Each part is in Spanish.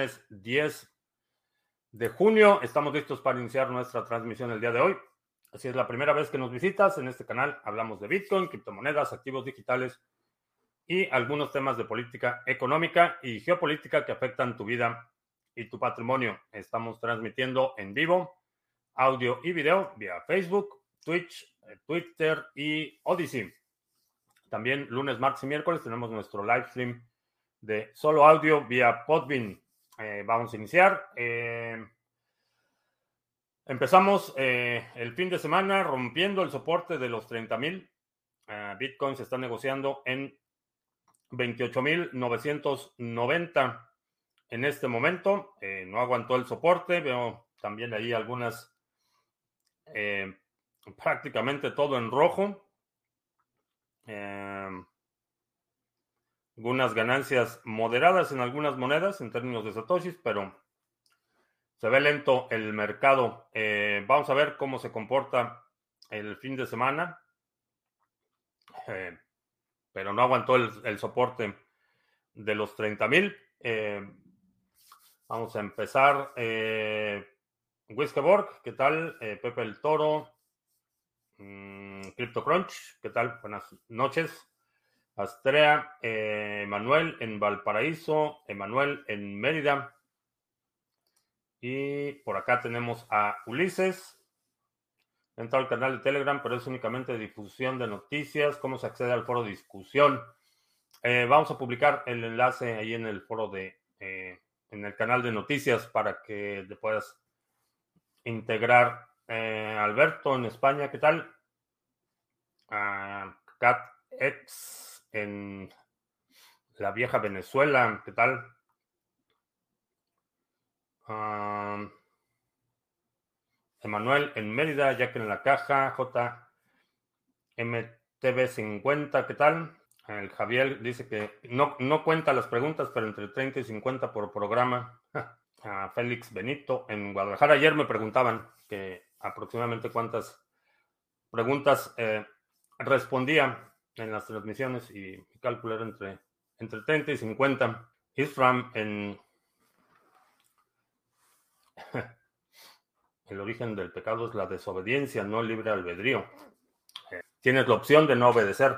lunes 10 de junio. Estamos listos para iniciar nuestra transmisión el día de hoy. Si es la primera vez que nos visitas en este canal, hablamos de Bitcoin, criptomonedas, activos digitales y algunos temas de política económica y geopolítica que afectan tu vida y tu patrimonio. Estamos transmitiendo en vivo, audio y video vía Facebook, Twitch, eh, Twitter y Odyssey. También lunes, martes y miércoles tenemos nuestro live stream de solo audio vía Podbean. Eh, vamos a iniciar. Eh, empezamos el fin de semana rompiendo el soporte de los 30 mil. Bitcoin se está negociando en 28.990 en este momento. Eh, no aguantó el soporte. Veo también ahí algunas, eh, prácticamente todo en rojo. Eh, algunas ganancias moderadas en algunas monedas en términos de satoshis, pero se ve lento el mercado. vamos a ver cómo se comporta el fin de semana pero no aguantó el, soporte de los 30 mil. Eh, vamos a empezar. Eh, Whiskeborg, ¿qué tal? Eh, Pepe el Toro. Mm, CryptoCrunch, ¿qué tal? Buenas noches. Astrea, Emanuel en Valparaíso, Emanuel en Mérida. Y por acá tenemos a Ulises, Entra al canal de Telegram, pero es únicamente difusión de noticias. ¿Cómo se accede al foro de discusión? Eh, vamos a publicar el enlace ahí en el foro de, eh, en el canal de noticias para que te puedas integrar. Eh, Alberto en España, ¿qué tal? Uh, en la vieja Venezuela, ¿qué tal? Ah, Emanuel en Mérida, Jack en la caja, JMTV50, ¿qué tal? El Javier dice que no, no cuenta las preguntas, pero entre 30 y 50 por programa. A Félix Benito en Guadalajara. Ayer me preguntaban que aproximadamente cuántas preguntas eh, respondía en las transmisiones y calcular entre, entre 30 y 50. Isram en El origen del pecado es la desobediencia, no libre albedrío. Eh, tienes la opción de no obedecer.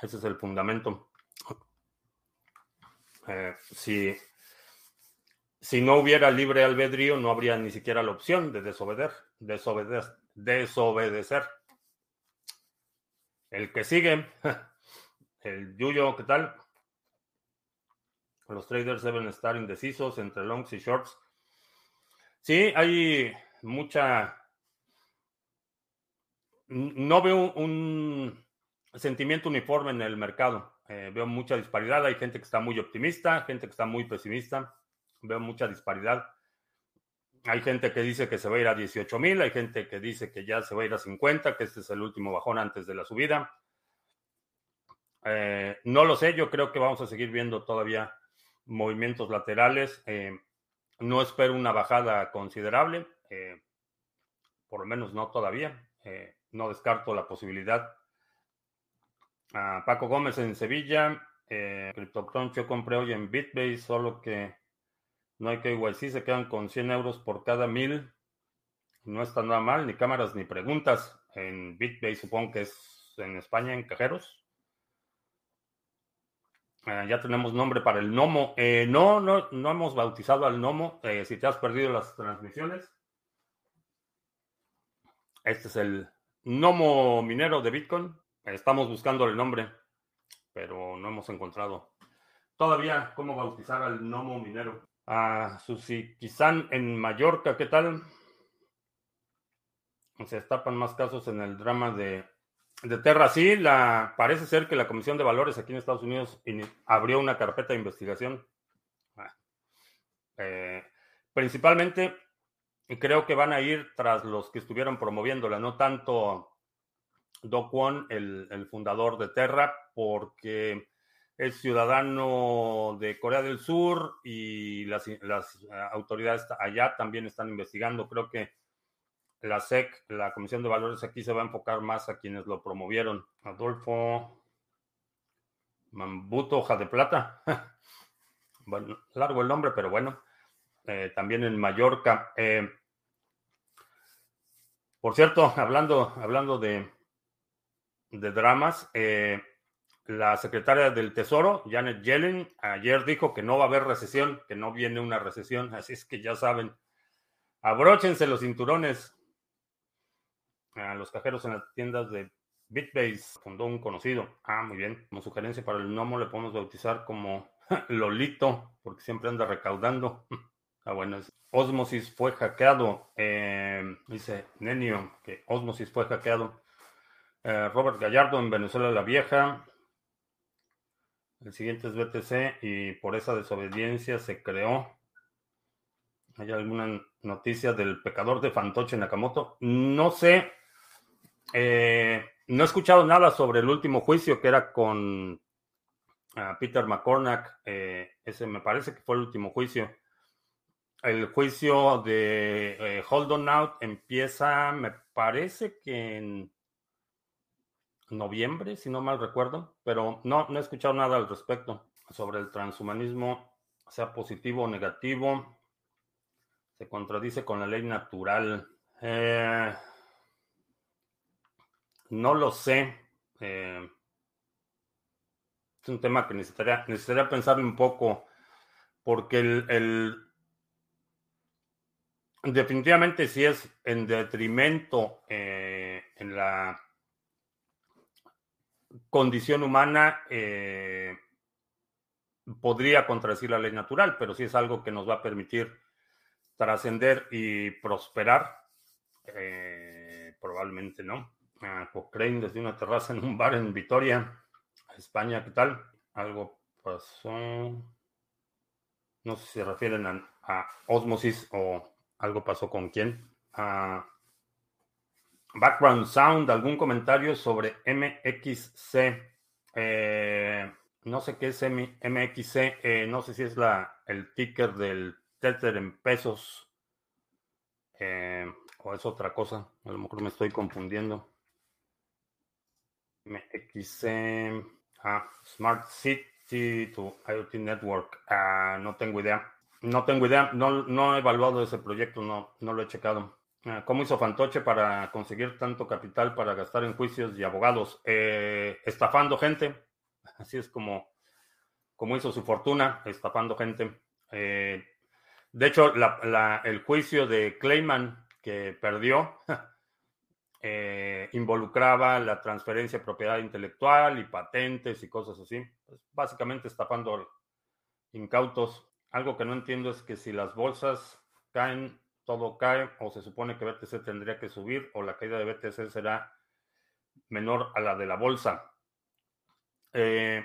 Ese es el fundamento. Eh, si, si no hubiera libre albedrío, no habría ni siquiera la opción de desobedecer. Desobedecer. desobedecer. El que sigue, el Yuyo, ¿qué tal? Los traders deben estar indecisos entre longs y shorts. Sí, hay mucha... No veo un sentimiento uniforme en el mercado. Eh, veo mucha disparidad. Hay gente que está muy optimista, gente que está muy pesimista. Veo mucha disparidad. Hay gente que dice que se va a ir a 18 mil, hay gente que dice que ya se va a ir a 50, que este es el último bajón antes de la subida. Eh, no lo sé, yo creo que vamos a seguir viendo todavía movimientos laterales. Eh, no espero una bajada considerable, eh, por lo menos no todavía. No descarto la posibilidad. Paco Gómez en Sevilla. Eh, yo compré hoy en BitBase, solo que no hay. Sí se quedan con 100 euros por cada mil. No está nada mal, ni cámaras ni preguntas. En BitBase supongo que es en España, en cajeros. Eh, ya tenemos nombre para el gnomo. Eh, no, no, no hemos bautizado al gnomo. Eh, si te has perdido las transmisiones, este es el gnomo minero de Bitcoin. Estamos buscando el nombre, pero no hemos encontrado todavía cómo bautizar al gnomo minero. A Susi Kizan en Mallorca, ¿qué tal? Se destapan más casos en el drama de de Terra, sí, la, parece ser que la Comisión de Valores aquí en Estados Unidos abrió una carpeta de investigación. Ah, eh, principalmente, creo que van a ir tras los que estuvieron promoviéndola, no tanto Do Kwon, el, fundador de Terra, porque es ciudadano de Corea del Sur y las, las autoridades allá también están investigando. Creo que la SEC, la Comisión de Valores, aquí se va a enfocar más a quienes lo promovieron. Adolfo Mambuto, hoja de plata. bueno, largo el nombre, pero bueno, eh, también en Mallorca. Eh, por cierto, hablando, hablando de, de dramas, eh, la secretaria del Tesoro, Janet Yellen, ayer dijo que no va a haber recesión, que no viene una recesión, así es que ya saben, abróchense los cinturones. A los cajeros en las tiendas de Bitbase fundó un conocido. Ah, muy bien. Como sugerencia para el gnomo le podemos bautizar como Lolito, porque siempre anda recaudando. Ah, bueno, Osmosis fue hackeado. Eh, dice Nenio que Osmosis fue hackeado. Eh, Robert Gallardo en Venezuela la Vieja. El siguiente es BTC y por esa desobediencia se creó. ¿Hay alguna noticia del pecador de Fantoche Nakamoto? No sé. Eh, no he escuchado nada sobre el último juicio que era con Peter McCormack. Eh, ese me parece que fue el último juicio. El juicio de eh, Hold On Out empieza, me parece que en noviembre, si no mal recuerdo, pero no, no he escuchado nada al respecto sobre el transhumanismo, sea positivo o negativo. Se contradice con la ley natural. Eh, no lo sé. Eh, es un tema que necesitaría, necesitaría pensar un poco, porque el, definitivamente si es en detrimento eh, en la condición humana, eh, podría contradecir la ley natural, pero si es algo que nos va a permitir trascender y prosperar, probablemente no a Cochrane desde una terraza en un bar en Vitoria, España. ¿Qué tal? Algo pasó. No sé si se refieren a, Osmosis o algo pasó con quién. Background Sound, ¿algún comentario sobre MXC? Eh, no sé qué es MXC, eh, no sé si es el ticker del Tether en pesos eh, o es otra cosa. A lo mejor me estoy confundiendo. MXM, ah, Smart City to IoT Network. Ah, no tengo idea. No tengo idea. No, no he evaluado ese proyecto, no, no lo he checado. Ah, ¿Cómo hizo Fantoche para conseguir tanto capital para gastar en juicios y abogados? Eh, estafando gente. Así es como, como hizo su fortuna, estafando gente. Eh, de hecho, el juicio de Clayman que perdió Eh, involucraba la transferencia de propiedad intelectual y patentes y cosas así. Pues, básicamente estafando incautos. Algo que no entiendo es que si las bolsas caen, todo cae, o se supone que BTC tendría que subir, o la caída de BTC será menor a la de la bolsa. Eh,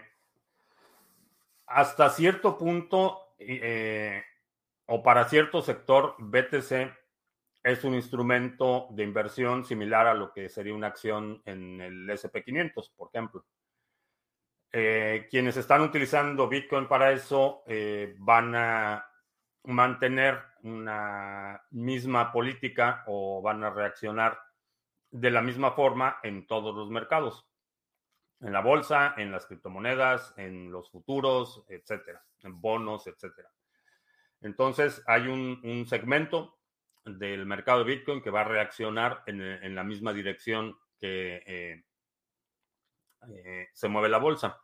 hasta cierto punto, eh, o para cierto sector, BTC es un instrumento de inversión similar a lo que sería una acción en el SP500, por ejemplo. Eh, quienes están utilizando Bitcoin para eso van a mantener una misma política o van a reaccionar de la misma forma en todos los mercados, en la bolsa, en las criptomonedas, en los futuros, etcétera, en bonos, etcétera. Entonces hay un, segmento del mercado de Bitcoin que va a reaccionar en, la misma dirección que eh, eh, se mueve la bolsa.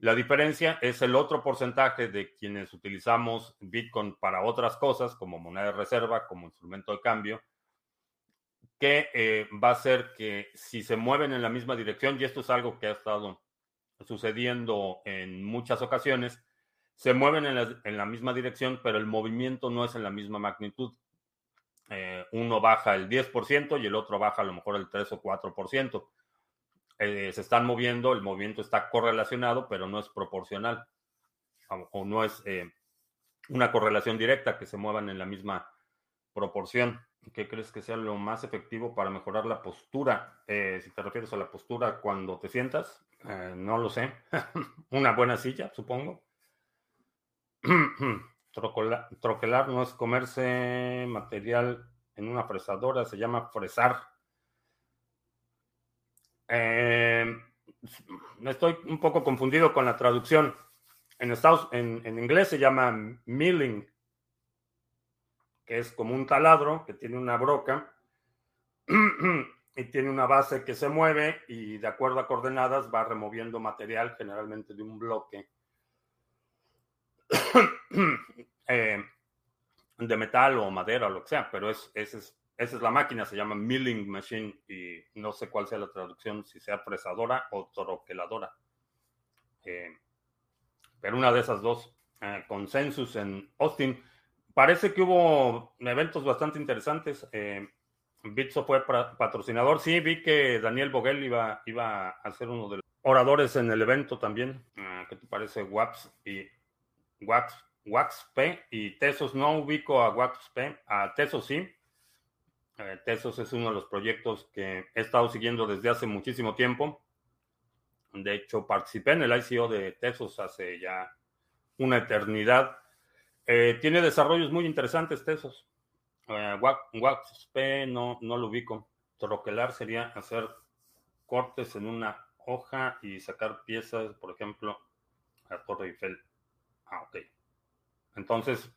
La diferencia es el otro porcentaje de quienes utilizamos Bitcoin para otras cosas, como moneda de reserva, como instrumento de cambio, que eh, va a ser que si se mueven en la misma dirección, y esto es algo que ha estado sucediendo en muchas ocasiones, se mueven en la misma dirección, pero el movimiento no es en la misma magnitud. Eh, uno baja el 10% y el otro baja a lo mejor el 3 o 4%. Eh, se están moviendo, el movimiento está correlacionado, pero no es proporcional o, no es eh, una correlación directa que se muevan en la misma proporción. ¿Qué crees que sea lo más efectivo para mejorar la postura? si te refieres a la postura cuando te sientas, no lo sé. una buena silla, supongo. troquelar no es comerse material en una fresadora, se llama fresar. Eh, estoy un poco confundido con la traducción. En, Estados, en, en inglés se llama milling, que es como un taladro que tiene una broca y tiene una base que se mueve y de acuerdo a coordenadas va removiendo material generalmente de un bloque eh, de metal o madera o lo que sea, pero es, es, esa es la máquina, se llama milling machine y no sé cuál sea la traducción, si sea fresadora o troqueladora. Eh, pero una de esas dos, eh, consensus en Austin. Parece que hubo eventos bastante interesantes. Eh, Bitso fue patrocinador. Sí, vi que Daniel Boguel iba, iba a ser uno de los oradores en el evento también. ¿Qué te parece? WAPS y WAPS, y Tesos. No ubico a WAXP, a Tesos sí. Eh, Tesos es uno de los proyectos que he estado siguiendo desde hace muchísimo tiempo. De hecho, participé en el ICO de Tesos hace ya una eternidad. Eh, tiene desarrollos muy interesantes, Tesos. Eh, WAXP no, no lo ubico. Troquelar sería hacer cortes en una hoja y sacar piezas, por ejemplo, a Torre Eiffel. Ah, ok. Entonces,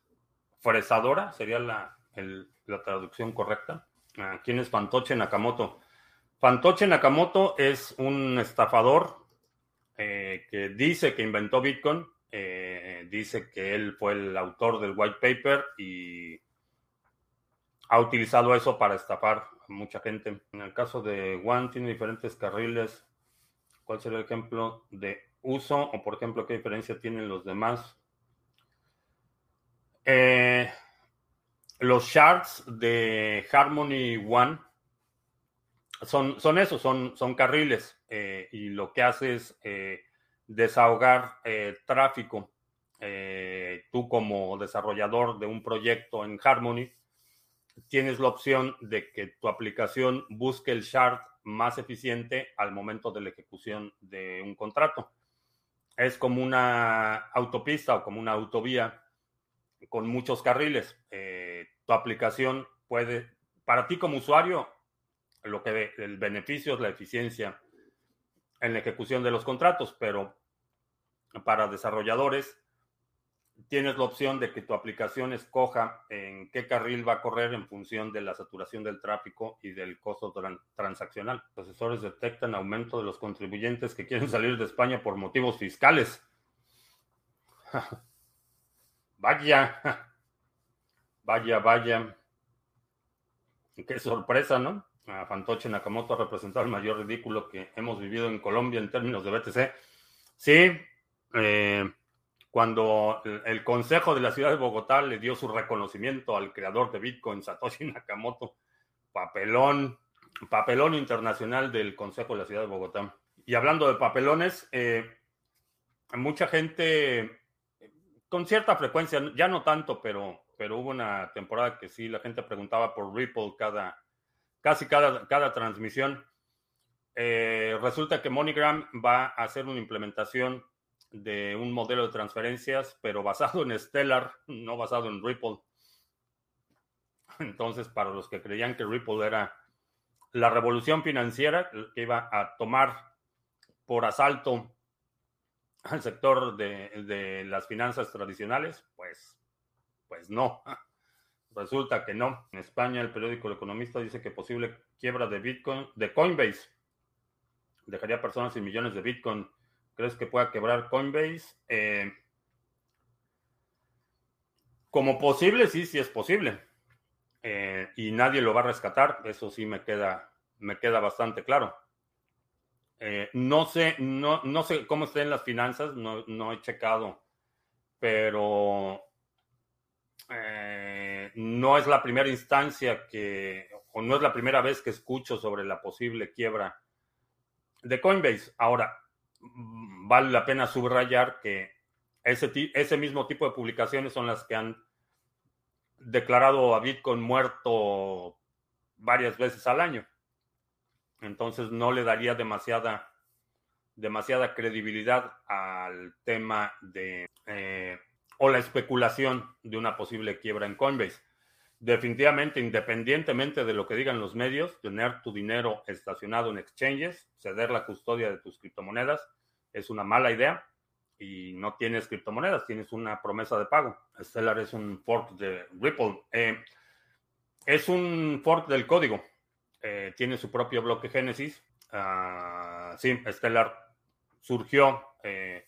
fresadora sería la, la traducción correcta. ¿Quién es Fantoche Nakamoto? Fantoche Nakamoto es un estafador eh, que dice que inventó Bitcoin, eh, dice que él fue el autor del white paper y ha utilizado eso para estafar a mucha gente. En el caso de One, tiene diferentes carriles. ¿Cuál sería el ejemplo de uso? O, por ejemplo, ¿qué diferencia tienen los demás? Eh, los shards de Harmony One son, son eso, son, carriles. Eh, y lo que hace es eh, desahogar tráfico. tú como desarrollador de un proyecto en Harmony, tienes la opción de que tu aplicación busque el shard más eficiente al momento de la ejecución de un contrato. Es como una autopista o como una autovía con muchos carriles. Eh, tu aplicación puede, para ti como usuario, lo que el beneficio es la eficiencia en la ejecución de los contratos, pero para desarrolladores tienes la opción de que tu aplicación escoja en qué carril va a correr en función de la saturación del tráfico y del costo transaccional. Los asesores detectan aumento de los contribuyentes que quieren salir de España por motivos fiscales. vaya, vaya, vaya. Qué sorpresa, ¿no? A Fantoche Nakamoto ha representado el mayor ridículo que hemos vivido en Colombia en términos de BTC. Sí, eh, cuando el Consejo de la Ciudad de Bogotá le dio su reconocimiento al creador de Bitcoin, Satoshi Nakamoto, papelón, papelón internacional del Consejo de la Ciudad de Bogotá. Y hablando de papelones, eh, mucha gente, con cierta frecuencia, ya no tanto, pero, pero hubo una temporada que sí, la gente preguntaba por Ripple cada, casi cada, cada transmisión. Eh, resulta que MoneyGram va a hacer una implementación de un modelo de transferencias, pero basado en Stellar, no basado en Ripple. Entonces, para los que creían que Ripple era la revolución financiera que iba a tomar por asalto al sector de, las finanzas tradicionales, pues, pues no. Resulta que no. En España, el periódico El Economista dice que posible quiebra de Bitcoin, de Coinbase, dejaría personas sin millones de Bitcoin ¿Crees que pueda quebrar Coinbase? Eh, como posible, sí, sí es posible. Eh, y nadie lo va a rescatar, eso sí me queda, me queda bastante claro. Eh, no sé, no, no sé cómo estén las finanzas, no, no he checado, pero no es la primera instancia que, o no es la primera vez que escucho sobre la posible quiebra de Coinbase. Ahora, vale la pena subrayar que ese, ese mismo tipo de publicaciones son las que han declarado a Bitcoin muerto varias veces al año. Entonces no le daría demasiada, demasiada credibilidad al tema de eh, o la especulación de una posible quiebra en Coinbase. Definitivamente, independientemente de lo que digan los medios, tener tu dinero estacionado en exchanges, ceder la custodia de tus criptomonedas, es una mala idea y no tienes criptomonedas, tienes una promesa de pago. Stellar es un fork de Ripple. Eh, es un fork del código. Eh, tiene su propio bloque Génesis. Ah, sí, Stellar surgió eh,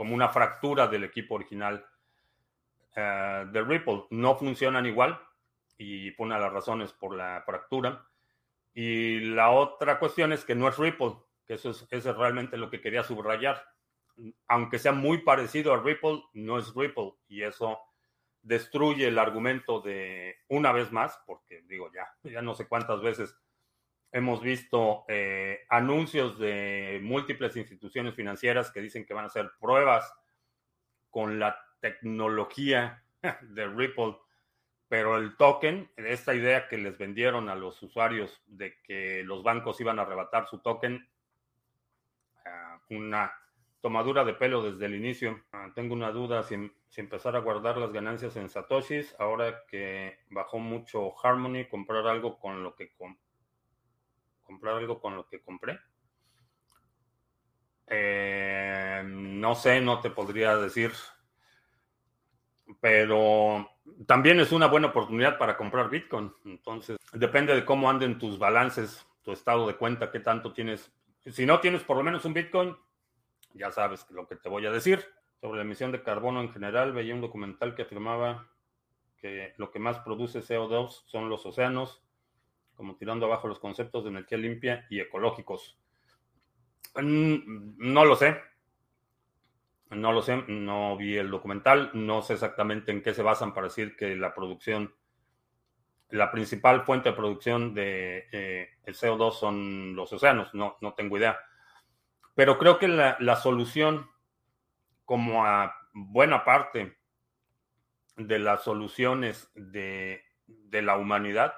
como una fractura del equipo original de Ripple. No funcionan igual y fue una de las razones por la fractura. Y la otra cuestión es que no es Ripple, que eso es, eso es realmente lo que quería subrayar. Aunque sea muy parecido a Ripple, no es Ripple. Y eso destruye el argumento de una vez más, porque digo, ya, ya no sé cuántas veces hemos visto eh, anuncios de múltiples instituciones financieras que dicen que van a hacer pruebas con la tecnología de Ripple pero el token, esta idea que les vendieron a los usuarios de que los bancos iban a arrebatar su token, ah, una tomadura de pelo desde el inicio. Ah, tengo una duda si, empezar a guardar las ganancias en Satoshis, ahora que bajó mucho Harmony, comprar algo con lo que comprar algo con lo que compré. Eh, no sé, no te podría decir, pero también es una buena oportunidad para comprar Bitcoin. Entonces, depende de cómo anden tus balances, tu estado de cuenta, qué tanto tienes. Si no tienes por lo menos un Bitcoin, ya sabes lo que te voy a decir. Sobre la emisión de carbono en general, veía un documental que afirmaba que lo que más produce CO2 son los océanos, como tirando abajo los conceptos de energía limpia y ecológicos. Mm, no lo sé, no lo sé, no vi el documental, no sé exactamente en qué se basan para decir que la producción, la principal fuente de producción de eh, el CO2 son los océanos, no, no tengo idea. Pero creo que la, la solución, como a buena parte de las soluciones de, de la humanidad,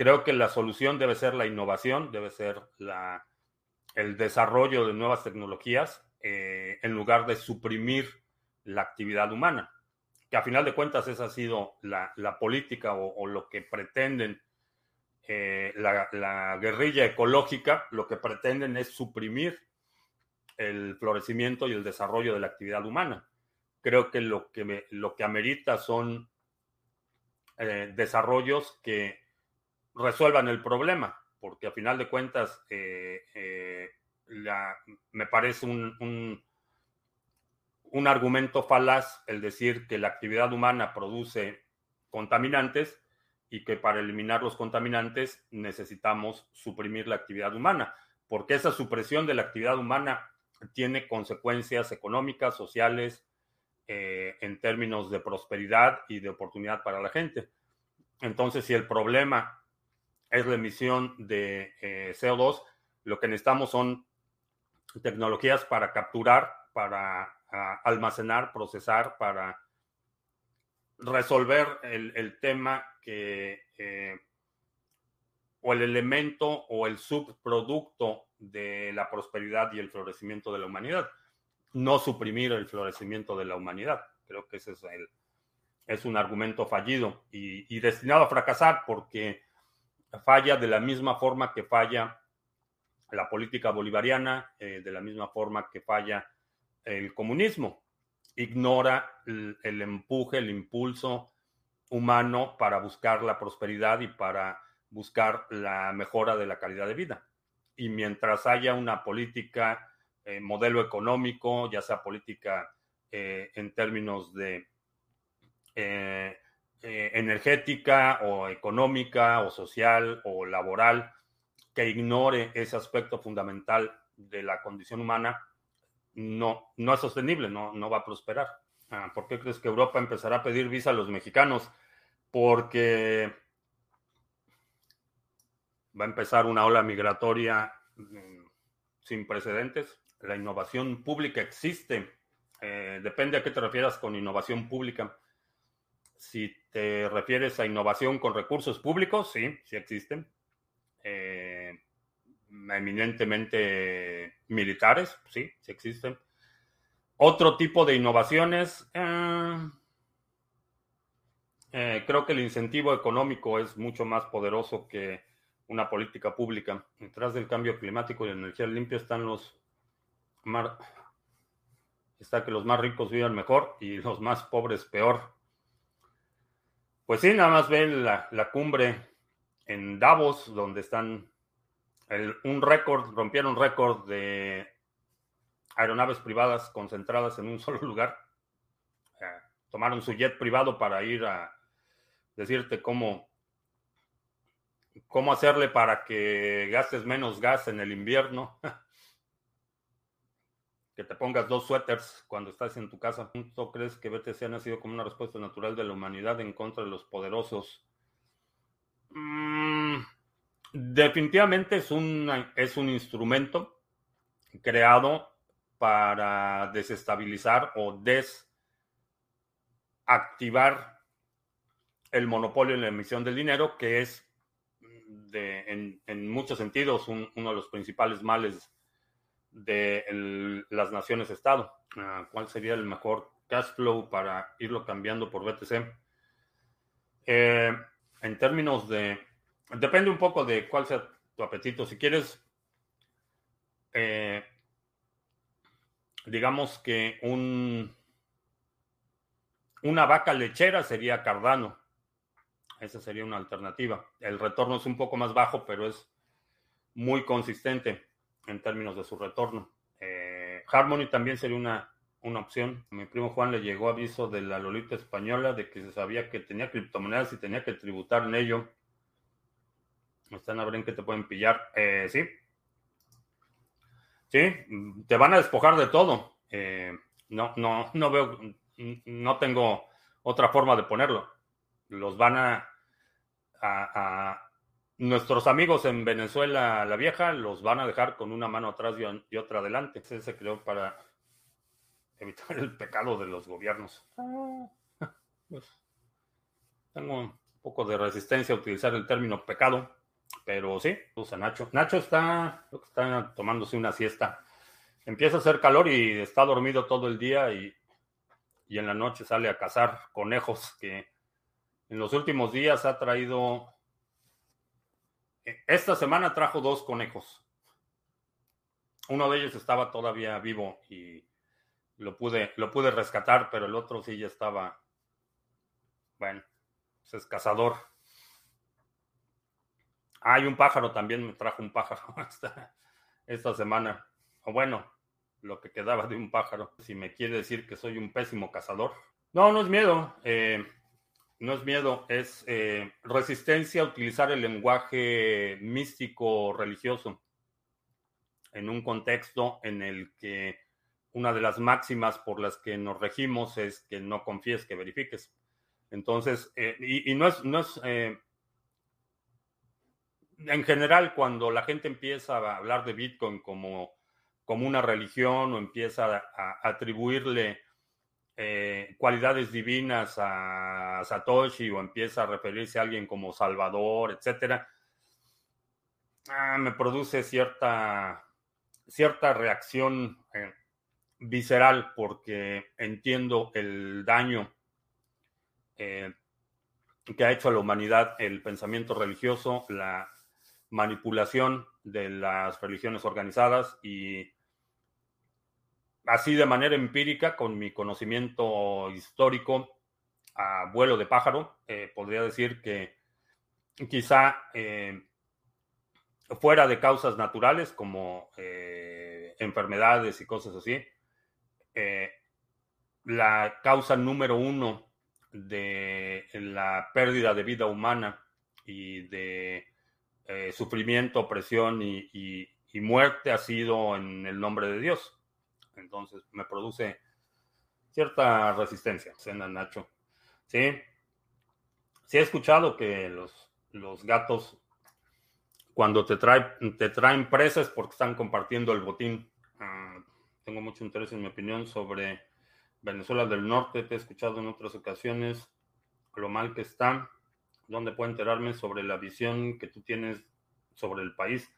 creo que la solución debe ser la innovación, debe ser la, el desarrollo de nuevas tecnologías eh, en lugar de suprimir la actividad humana, que a final de cuentas esa ha sido la, política o, lo que pretenden eh, la, guerrilla ecológica, lo que pretenden es suprimir el florecimiento y el desarrollo de la actividad humana. Creo que lo que, lo que amerita son eh, desarrollos que resuelvan el problema, porque a final de cuentas me parece un, un, argumento falaz el decir que la actividad humana produce contaminantes y que para eliminar los contaminantes necesitamos suprimir la actividad humana, porque esa supresión de la actividad humana tiene consecuencias económicas, sociales, eh, en términos de prosperidad y de oportunidad para la gente. Entonces, si el problema es la emisión de eh, CO2, lo que necesitamos son tecnologías para capturar, para ah, almacenar, procesar, para resolver el, tema que eh, o el elemento o el subproducto de la prosperidad y el florecimiento de la humanidad. No suprimir el florecimiento de la humanidad. Creo que ese es, el, es un argumento fallido y destinado a fracasar porque falla de la misma forma que falla la política bolivariana, eh, de la misma forma que falla el comunismo. Ignora el, empuje, el impulso humano para buscar la prosperidad y para buscar la mejora de la calidad de vida. Y mientras haya una política, eh, modelo económico, ya sea política eh, en términos de energética o económica o social o laboral, que ignore ese aspecto fundamental de la condición humana, no, no es sostenible, no, no va a prosperar. Ah, ¿Por qué crees que Europa empezará a pedir visa a los mexicanos? Porque va a empezar una ola migratoria mm, sin precedentes. La innovación pública existe. Eh, depende a qué te refieras con innovación pública. Si te refieres a innovación con recursos públicos, sí, sí existen. Eh, eminentemente militares, sí, sí existen. Otro tipo de innovaciones, eh, eh, creo que el incentivo económico es mucho más poderoso que una política pública. Detrás del cambio climático y la energía limpia están los está que los más ricos vivan mejor y los más pobres peor. Pues sí, nada más ven la, cumbre en Davos, donde están un récord, rompieron récord de aeronaves privadas concentradas en un solo lugar. tomaron su jet privado para ir a decirte cómo, cómo hacerle para que gastes menos gas en el invierno. que te pongas dos suéteres cuando estás en tu casa. ¿Tú crees que BTC ha nacido como una respuesta natural de la humanidad en contra de los poderosos? Mm, definitivamente es un, es un instrumento creado para desestabilizar o desactivar el monopolio en la emisión del dinero, que es en, muchos sentidos uno de los principales males de las naciones-estado. Ah, ¿Cuál sería el mejor cash flow para irlo cambiando por BTC? Eh, en términos de... Depende un poco de cuál sea tu apetito. Si quieres, eh, digamos que un, una vaca lechera sería Cardano. Esa sería una alternativa. El retorno es un poco más bajo, pero es muy consistente en términos de su retorno. Eh, Harmony también sería una, una opción. Mi primo Juan le llegó aviso de la Lolita española de que se sabía que tenía criptomonedas y tenía que tributar en ello. Están a ver en qué te pueden pillar. Eh, sí. Sí, te van a despojar de todo. Eh, no, no, no veo, no tengo otra forma de ponerlo. Los van a Nuestros amigos en Venezuela, la vieja, los van a dejar con una mano atrás y otra adelante. Ese se creó para evitar el pecado de los gobiernos. Ah, pues, tengo un poco de resistencia a utilizar el término pecado, pero sí, usa Nacho. Nacho está, está tomándose una siesta. Empieza a hacer calor y está dormido todo el día y, y en la noche sale a cazar conejos que en los últimos días ha traído esta semana trajo dos conejos. Uno de ellos estaba todavía vivo y lo pude, lo pude rescatar, pero el otro sí ya estaba, bueno, pues es cazador. Hay un pájaro también, me trajo un pájaro esta, esta semana. O bueno, lo que quedaba de un pájaro. Si me quiere decir que soy un pésimo cazador. No, no es miedo. Eh, no es miedo, es eh, resistencia a utilizar el lenguaje místico religioso en un contexto en el que una de las máximas por las que nos regimos es que no confíes, que verifiques. Entonces, eh, y, no es, no es eh, en general, cuando la gente empieza a hablar de Bitcoin como, como una religión o empieza a atribuirle eh, cualidades divinas a Satoshi o empieza a referirse a alguien como Salvador, etcétera, ah, me produce cierta, cierta reacción eh, visceral porque entiendo el daño eh, que ha hecho a la humanidad el pensamiento religioso, la manipulación de las religiones organizadas y así de manera empírica, con mi conocimiento histórico a vuelo de pájaro, eh, podría decir que quizá eh, fuera de causas naturales como eh, enfermedades y cosas así, la causa número uno de la pérdida de vida humana y de sufrimiento, opresión y muerte ha sido en el nombre de Dios. Entonces me produce cierta resistencia, cena Nacho. Sí, sí he escuchado que los, los gatos cuando te, te traen presas porque están compartiendo el botín. Ah, tengo mucho interés en mi opinión sobre Venezuela del Norte. Te he escuchado en otras ocasiones lo mal que está. ¿Dónde puedo enterarme sobre la visión que tú tienes sobre el país?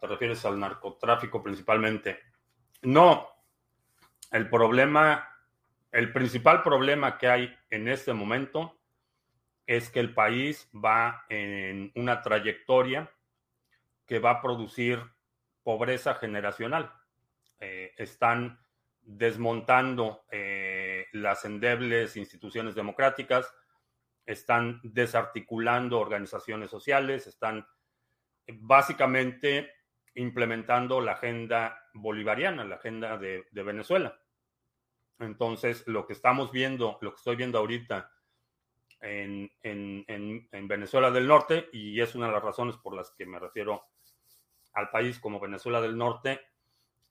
Te refieres al narcotráfico principalmente. No, el problema, el principal problema que hay en este momento es que el país va en una trayectoria que va a producir pobreza generacional. están desmontando las endebles instituciones democráticas, están desarticulando organizaciones sociales, están básicamente implementando la agenda bolivariana, la agenda de, Venezuela. Entonces, lo que estamos viendo, lo que estoy viendo ahorita en, Venezuela del Norte, y es una de las razones por las que me refiero al país como Venezuela del Norte,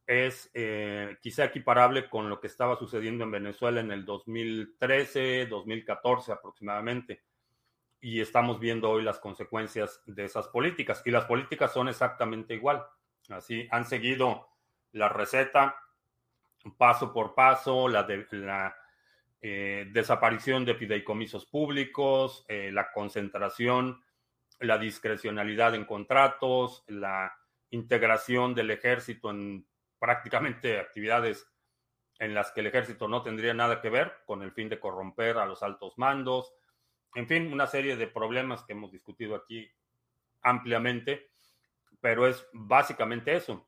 es eh, quizá equiparable con lo que estaba sucediendo en Venezuela en el 2013, 2014 aproximadamente. Y estamos viendo hoy las consecuencias de esas políticas. Y las políticas son exactamente igual. Así han seguido la receta paso por paso, la, eh, desaparición de fideicomisos públicos, eh, la concentración, la discrecionalidad en contratos, la integración del ejército en prácticamente actividades en las que el ejército no tendría nada que ver con el fin de corromper a los altos mandos, en fin, una serie de problemas que hemos discutido aquí ampliamente, pero es básicamente eso.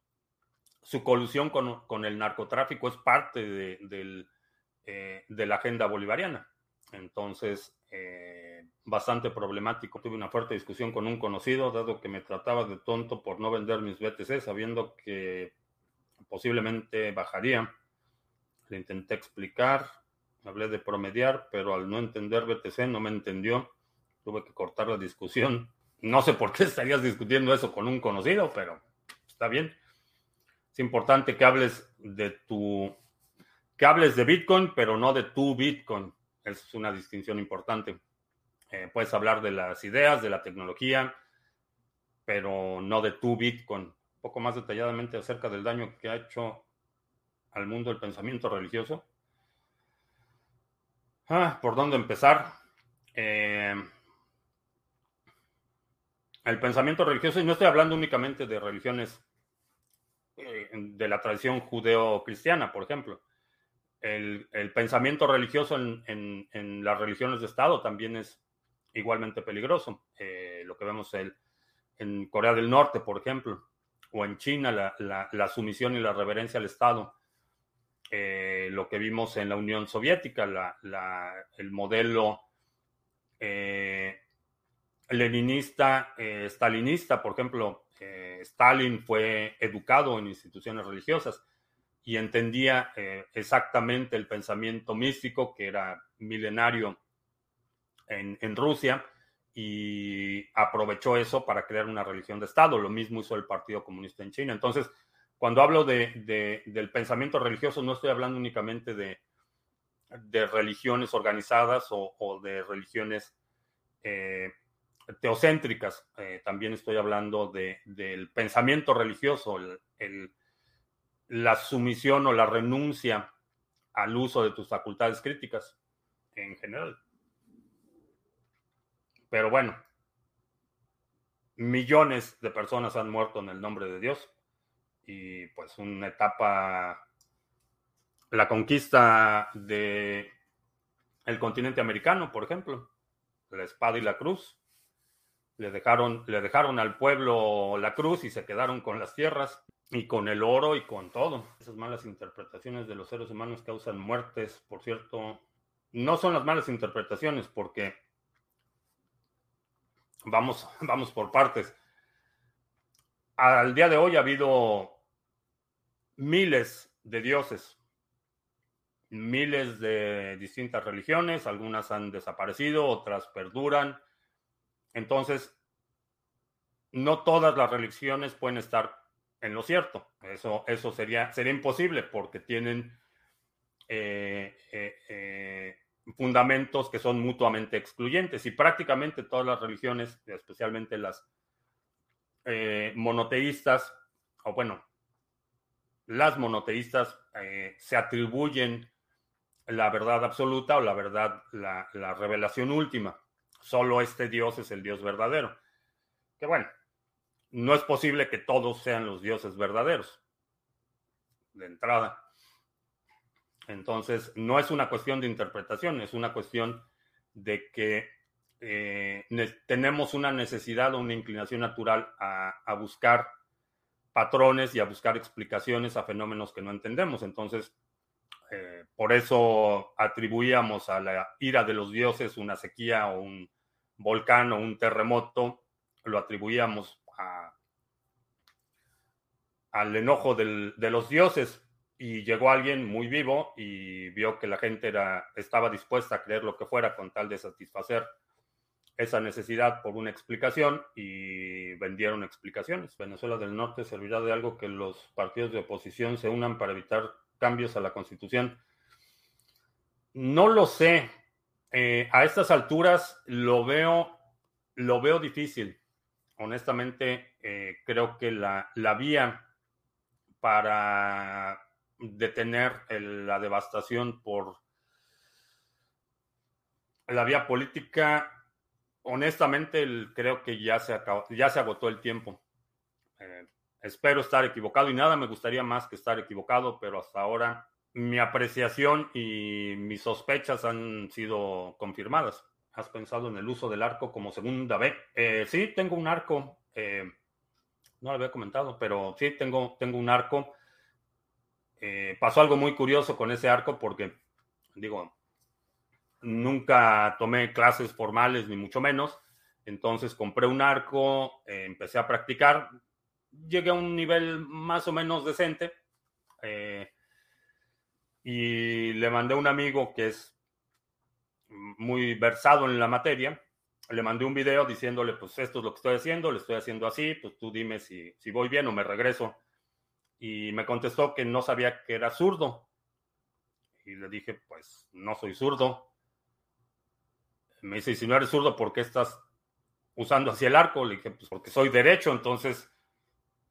Su colusión con, el narcotráfico es parte de, eh, de, la agenda bolivariana. Entonces, eh, bastante problemático. Tuve una fuerte discusión con un conocido, dado que me trataba de tonto por no vender mis BTC, sabiendo que posiblemente bajaría. Le intenté explicar, hablé de promediar, pero al no entender BTC no me entendió. Tuve que cortar la discusión. No sé por qué estarías discutiendo eso con un conocido, pero está bien. Es importante que hables de tu que hables de Bitcoin, pero no de tu Bitcoin. Es una distinción importante. Eh, puedes hablar de las ideas, de la tecnología, pero no de tu Bitcoin. Un poco más detalladamente acerca del daño que ha hecho al mundo el pensamiento religioso. Ah, ¿Por dónde empezar? Eh, el pensamiento religioso, y no estoy hablando únicamente de religiones eh, de la tradición judeo-cristiana, por ejemplo. El, pensamiento religioso en, las religiones de Estado también es igualmente peligroso. Eh, lo que vemos en Corea del Norte, por ejemplo, o en China, la sumisión y la reverencia al Estado eh, lo que vimos en la Unión Soviética, el modelo eh, leninista, eh, stalinista, por ejemplo, Stalin fue educado en instituciones religiosas y entendía exactamente el pensamiento místico que era milenario en, en Rusia y aprovechó eso para crear una religión de Estado. Lo mismo hizo el Partido Comunista en China. Entonces, cuando hablo de, del pensamiento religioso, no estoy hablando únicamente de, de religiones organizadas o, de religiones eh, teocéntricas. Eh, también estoy hablando de, del pensamiento religioso, el, la sumisión o la renuncia al uso de tus facultades críticas en general. Pero bueno, millones de personas han muerto en el nombre de Dios y pues una etapa, la conquista de continente americano, por ejemplo, la espada y la cruz. Le dejaron, le dejaron al pueblo la cruz y se quedaron con las tierras y con el oro y con todo. Esas malas interpretaciones de los seres humanos causan muertes, por cierto. No son las malas interpretaciones porque vamos, vamos por partes al día de hoy ha habido miles de dioses, miles de distintas religiones, algunas han desaparecido, otras perduran. Entonces, no todas las religiones pueden estar en lo cierto. Eso, eso sería, sería imposible porque tienen eh, eh, eh, fundamentos que son mutuamente excluyentes y prácticamente todas las religiones, especialmente las monoteístas, o bueno, las monoteístas eh, se atribuyen la verdad absoluta o la verdad, la, revelación última. Solo este Dios es el Dios verdadero. Que bueno, no es posible que todos sean los dioses verdaderos. De entrada. Entonces, no es una cuestión de interpretación, es una cuestión de que eh, tenemos una necesidad o una inclinación natural a, buscar patrones y a buscar explicaciones a fenómenos que no entendemos. Entonces, eh, por eso atribuíamos a la ira de los dioses una sequía o un volcán o un terremoto, lo atribuíamos al enojo de los dioses y llegó alguien muy vivo y vio que la gente era, estaba dispuesta a creer lo que fuera con tal de satisfacer esa necesidad por una explicación y vendieron explicaciones. Venezuela del Norte servirá de algo que los partidos de oposición se unan para evitar cambios a la constitución. No lo sé. Eh, a estas alturas lo veo, lo veo difícil. Honestamente, eh, creo que la, la vía para detener la devastación por la vía política, honestamente creo que ya se, acabó, ya se agotó el tiempo. Eh, espero estar equivocado y nada me gustaría más que estar equivocado, pero hasta ahora mi apreciación y mis sospechas han sido confirmadas. ¿Has pensado en el uso del arco como segunda B? Eh, sí, tengo un arco. Eh, no lo había comentado, pero sí, tengo, tengo un arco. Pasó algo muy curioso con ese arco porque, digo, nunca tomé clases formales ni mucho menos. Entonces compré un arco, eh, empecé a practicar, llegué a un nivel más o menos decente eh, y le mandé a un amigo que es muy versado en la materia. Le mandé un video diciéndole, pues esto es lo que estoy haciendo, le estoy haciendo así, pues tú dime si, si voy bien o me regreso y me contestó que no sabía que era zurdo. Y le dije, pues no soy zurdo. Me dice, si no eres zurdo, ¿por qué estás usando así el arco? Le dije, pues porque soy derecho, entonces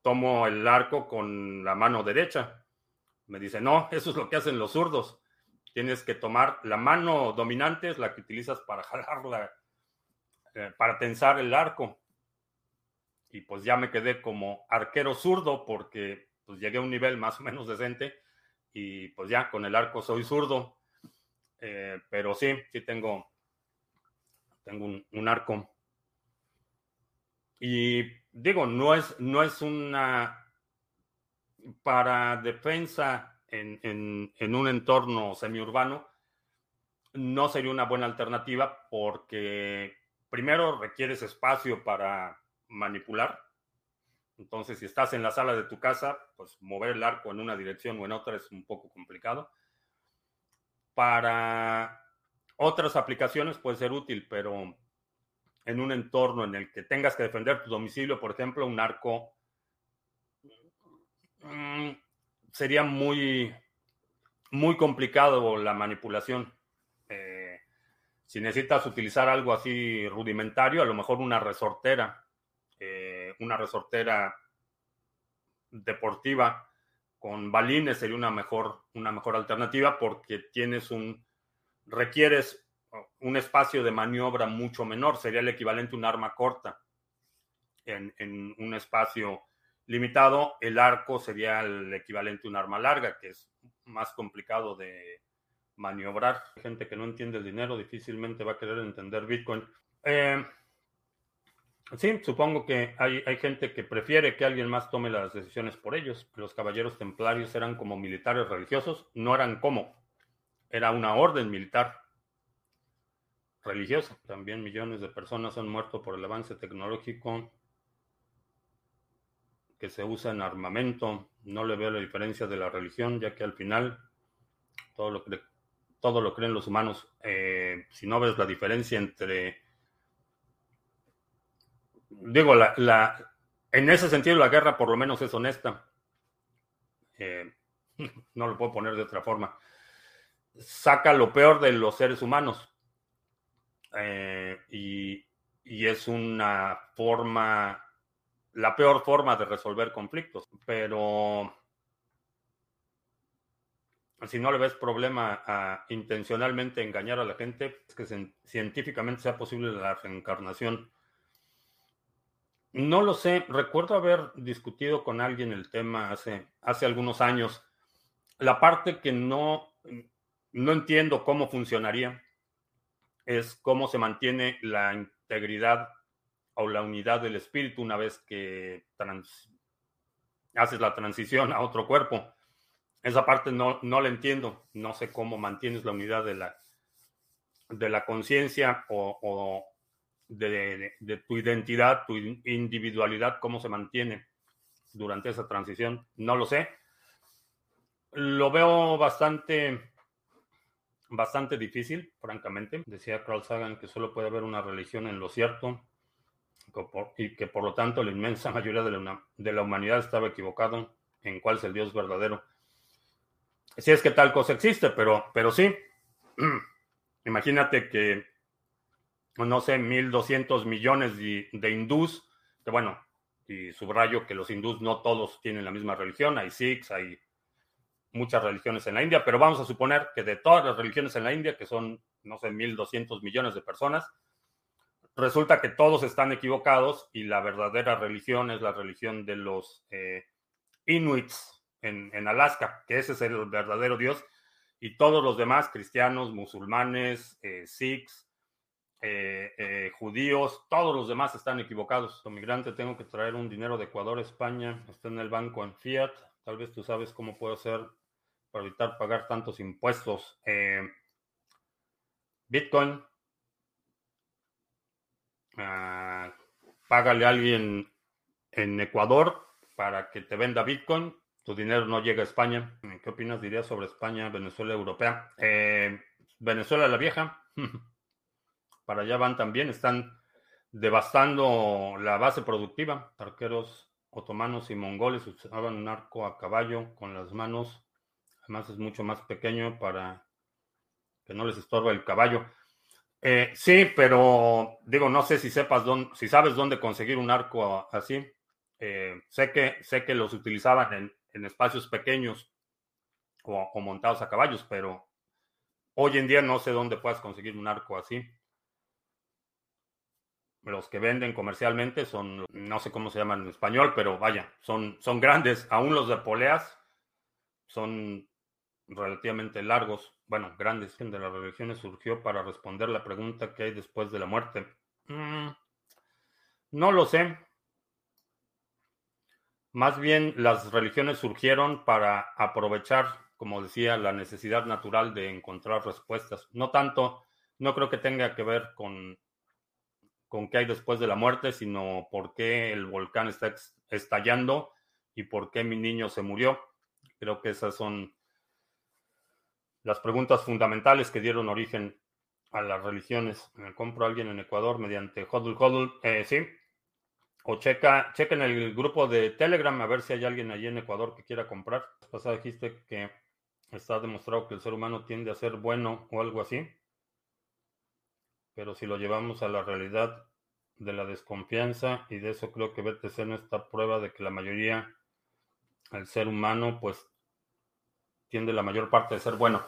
tomo el arco con la mano derecha. Me dice, no, eso es lo que hacen los zurdos. Tienes que tomar la mano dominante, es la que utilizas para jalarla, eh, para tensar el arco. Y pues ya me quedé como arquero zurdo porque pues llegué a un nivel más o menos decente y pues ya con el arco soy zurdo. Eh, pero sí, sí tengo, tengo un, arco. Y digo, no es, no es una para defensa en, en, un entorno semiurbano, no sería una buena alternativa porque primero requieres espacio para manipular entonces, si estás en la sala de tu casa, pues mover el arco en una dirección o en otra es un poco complicado. Para otras aplicaciones puede ser útil, pero en un entorno en el que tengas que defender tu domicilio, por ejemplo, un arco mm, sería muy, muy complicado la manipulación. Eh, si necesitas utilizar algo así rudimentario, a lo mejor una resortera una resortera deportiva con balines sería una mejor, una mejor alternativa porque tienes un, requieres un espacio de maniobra mucho menor, sería el equivalente a un arma corta en, en un espacio limitado. El arco sería el equivalente a un arma larga, que es más complicado de maniobrar. Gente que no entiende el dinero difícilmente va a querer entender Bitcoin. Eh, Sí, supongo que hay, hay, gente que prefiere que alguien más tome las decisiones por ellos. Los caballeros templarios eran como militares religiosos, no eran como, era una orden militar religiosa. También millones de personas han muerto por el avance tecnológico que se usa en armamento. No le veo la diferencia de la religión, ya que al final todo lo, todo lo creen los humanos. Eh, si no ves la diferencia entre digo, la, la, en ese sentido la guerra por lo menos es honesta. Eh, no lo puedo poner de otra forma. Saca lo peor de los seres humanos. Eh, y, y, es una forma, la peor forma de resolver conflictos. Pero si no le ves problema a intencionalmente engañar a la gente, es que científicamente sea posible la reencarnación no lo sé, recuerdo haber discutido con alguien el tema hace, hace algunos años. La parte que no, no entiendo cómo funcionaría es cómo se mantiene la integridad o la unidad del espíritu una vez que haces la transición a otro cuerpo. Esa parte no, no la entiendo. No sé cómo mantienes la unidad de la, de la conciencia o, de, tu identidad, tu individualidad, cómo se mantiene durante esa transición. No lo sé. Lo veo bastante, bastante difícil, francamente. Decía Carl Sagan que solo puede haber una religión en lo cierto y que por lo tanto la inmensa mayoría de la, de la humanidad estaba equivocado en cuál es el Dios verdadero. Si es que tal cosa existe, pero, pero sí. Imagínate que, no sé, 1.200 millones de, de hindús, que bueno, y subrayo que los hindús no todos tienen la misma religión, hay sikhs, hay muchas religiones en la India, pero vamos a suponer que de todas las religiones en la India, que son, no sé, 1.200 millones de personas, resulta que todos están equivocados y la verdadera religión es la religión de los eh, Inuits en, Alaska, que ese es el verdadero Dios, y todos los demás, cristianos, musulmanes, eh, sikhs, eh, judíos, todos los demás están equivocados. Como tengo que traer un dinero de Ecuador a España, está en el banco en fiat, tal vez tú sabes cómo puedo hacer para evitar pagar tantos impuestos. Bitcoin, Ah, págale a alguien en Ecuador para que te venda Bitcoin, tu dinero no llega a España. ¿Qué opinas, dirías, sobre España, Venezuela, Europea? Eh, Venezuela la vieja, para allá van también, están devastando la base productiva. Arqueros otomanos y mongoles usaban un arco a caballo con las manos, además es mucho más pequeño para que no les estorbe el caballo. Eh, sí, pero digo, no sé si sepas dónde, si sabes dónde conseguir un arco así. Eh, sé que sé que los utilizaban en, espacios pequeños o, montados a caballos, pero hoy en día no sé dónde puedas conseguir un arco así. Los que venden comercialmente son, no sé cómo se llaman en español, pero vaya, son, son grandes. Aún los de poleas son relativamente largos, bueno, grandes, de las religiones surgió para responder la pregunta que hay después de la muerte. Mm, no lo sé. Más bien las religiones surgieron para aprovechar, como decía, la necesidad natural de encontrar respuestas. No tanto, no creo que tenga que ver con, con qué hay después de la muerte, sino por qué el volcán está estallando y por qué mi niño se murió. Creo que esas son las preguntas fundamentales que dieron origen a las religiones. Me compro a alguien en Ecuador mediante Hodl Hodl, eh, sí. O checa, checa en el grupo de Telegram a ver si hay alguien allí en Ecuador que quiera comprar. Pasada dijiste que está demostrado que el ser humano tiende a ser bueno o algo así. Pero si lo llevamos a la realidad de la desconfianza, y de eso creo que BTC no está prueba de que la mayoría, el ser humano, pues tiende la mayor parte de ser bueno.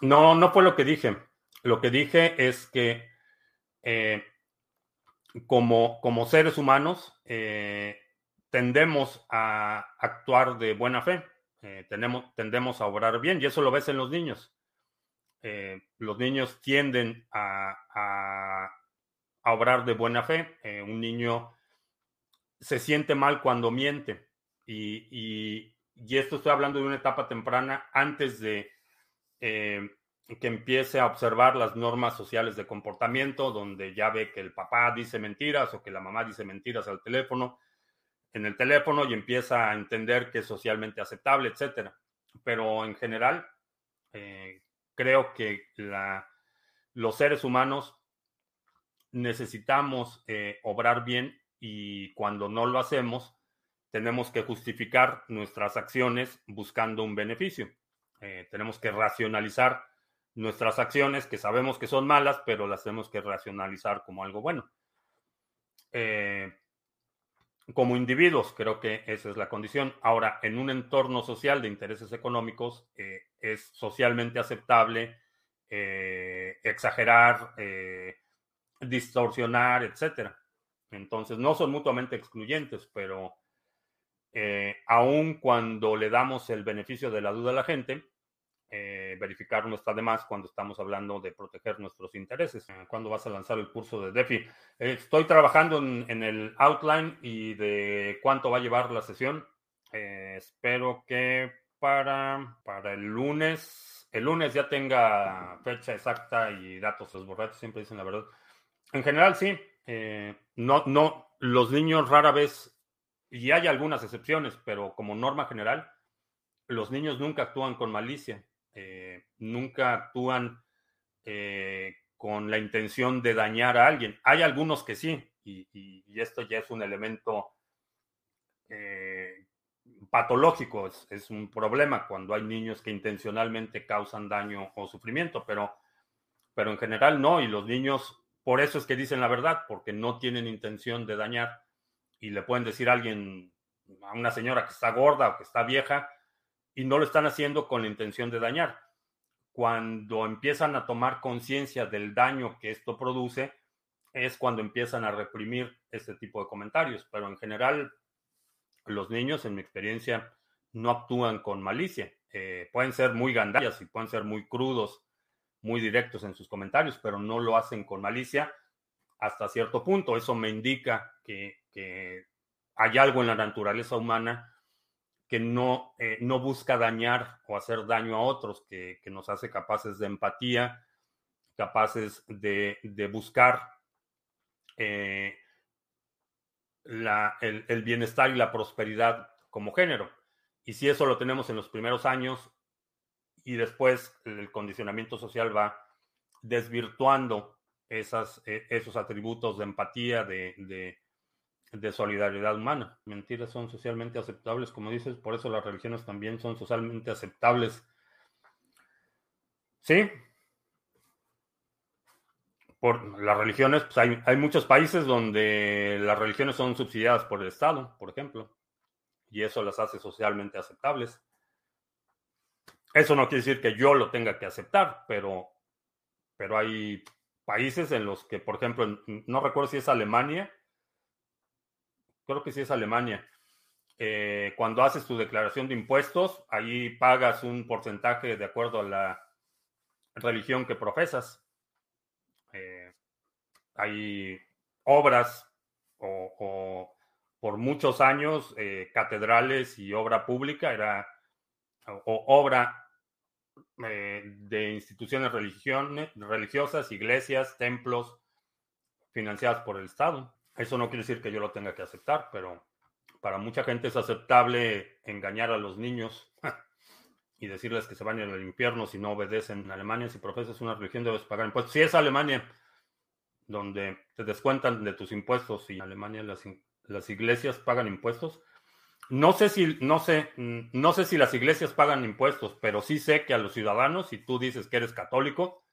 No, no fue lo que dije. Lo que dije es que eh, como, como, seres humanos eh, tendemos a actuar de buena fe, eh, tenemos, tendemos a obrar bien y eso lo ves en los niños. los niños tienden a, obrar de buena fe. un niño se siente mal cuando miente y esto estoy hablando de una etapa temprana antes de eh, que empiece a observar las normas sociales de comportamiento, donde ya ve que el papá dice mentiras o que la mamá dice mentiras al teléfono, en el teléfono y empieza a entender que es socialmente aceptable, etcétera. Pero en general, eh, creo que los seres humanos necesitamos eh, obrar bien y cuando no lo hacemos, tenemos que justificar nuestras acciones buscando un beneficio. Eh, tenemos que racionalizar nuestras acciones que sabemos que son malas, pero las tenemos que racionalizar como algo bueno. Eh, como individuos, creo que esa es la condición. Ahora, en un entorno social de intereses económicos, eh, es socialmente aceptable exagerar, distorsionar, etc. Entonces, no son mutuamente excluyentes, pero eh, aun cuando le damos el beneficio de la duda a la gente, eh, verificar no está de más cuando estamos hablando de proteger nuestros intereses. Eh, ¿Cuándo vas a lanzar el curso de DeFi? estoy trabajando en, el outline y de cuánto va a llevar la sesión. espero que para, para el lunes, el lunes ya tenga fecha exacta y datos. Los borrachos siempre dicen la verdad. En general, sí. Eh, no, no, los niños rara vez, y hay algunas excepciones, pero como norma general, los niños nunca actúan con malicia, eh, nunca actúan eh, con la intención de dañar a alguien. Hay algunos que sí, y, esto ya es un elemento patológico, es, es, un problema cuando hay niños que intencionalmente causan daño o sufrimiento, pero, pero en general no, y los niños por eso es que dicen la verdad, porque no tienen intención de dañar y le pueden decir a alguien, a una señora que está gorda o que está vieja, y no lo están haciendo con la intención de dañar. Cuando empiezan a tomar conciencia del daño que esto produce, es cuando empiezan a reprimir este tipo de comentarios. Pero en general, los niños, en mi experiencia, no actúan con malicia. Eh, pueden ser muy gandallas y pueden ser muy crudos muy directos en sus comentarios, pero no lo hacen con malicia hasta cierto punto. Eso me indica que, hay algo en la naturaleza humana que no, eh, no busca dañar o hacer daño a otros, que, nos hace capaces de empatía, capaces de, buscar eh, el, el bienestar y la prosperidad como género. Y si eso lo tenemos en los primeros años, y después el condicionamiento social va desvirtuando esas, e, esos atributos de empatía, de, de, solidaridad humana. Mentiras son socialmente aceptables, como dices, por eso las religiones también son socialmente aceptables. Sí. Por las religiones, pues hay, hay muchos países donde las religiones son subsidiadas por el Estado, por ejemplo, y eso las hace socialmente aceptables. Eso no quiere decir que yo lo tenga que aceptar, pero, pero hay países en los que, por ejemplo, no recuerdo si es Alemania, creo que sí es Alemania. Eh, cuando haces tu declaración de impuestos, ahí pagas un porcentaje de acuerdo a la religión que profesas. Eh, hay obras o, por muchos años eh, catedrales y obra pública era o obra eh, de instituciones religiosas, iglesias, templos financiadas por el Estado. Eso no quiere decir que yo lo tenga que aceptar, pero para mucha gente es aceptable engañar a los niños y decirles que se van a ir al infierno si no obedecen. En Alemania, si profesas una religión, debes pagar impuestos. Si es Alemania, donde te descuentan de tus impuestos y en Alemania las, las iglesias pagan impuestos, no sé si, no sé, no sé si las iglesias pagan impuestos, pero sí sé que a los ciudadanos, si tú dices que eres católico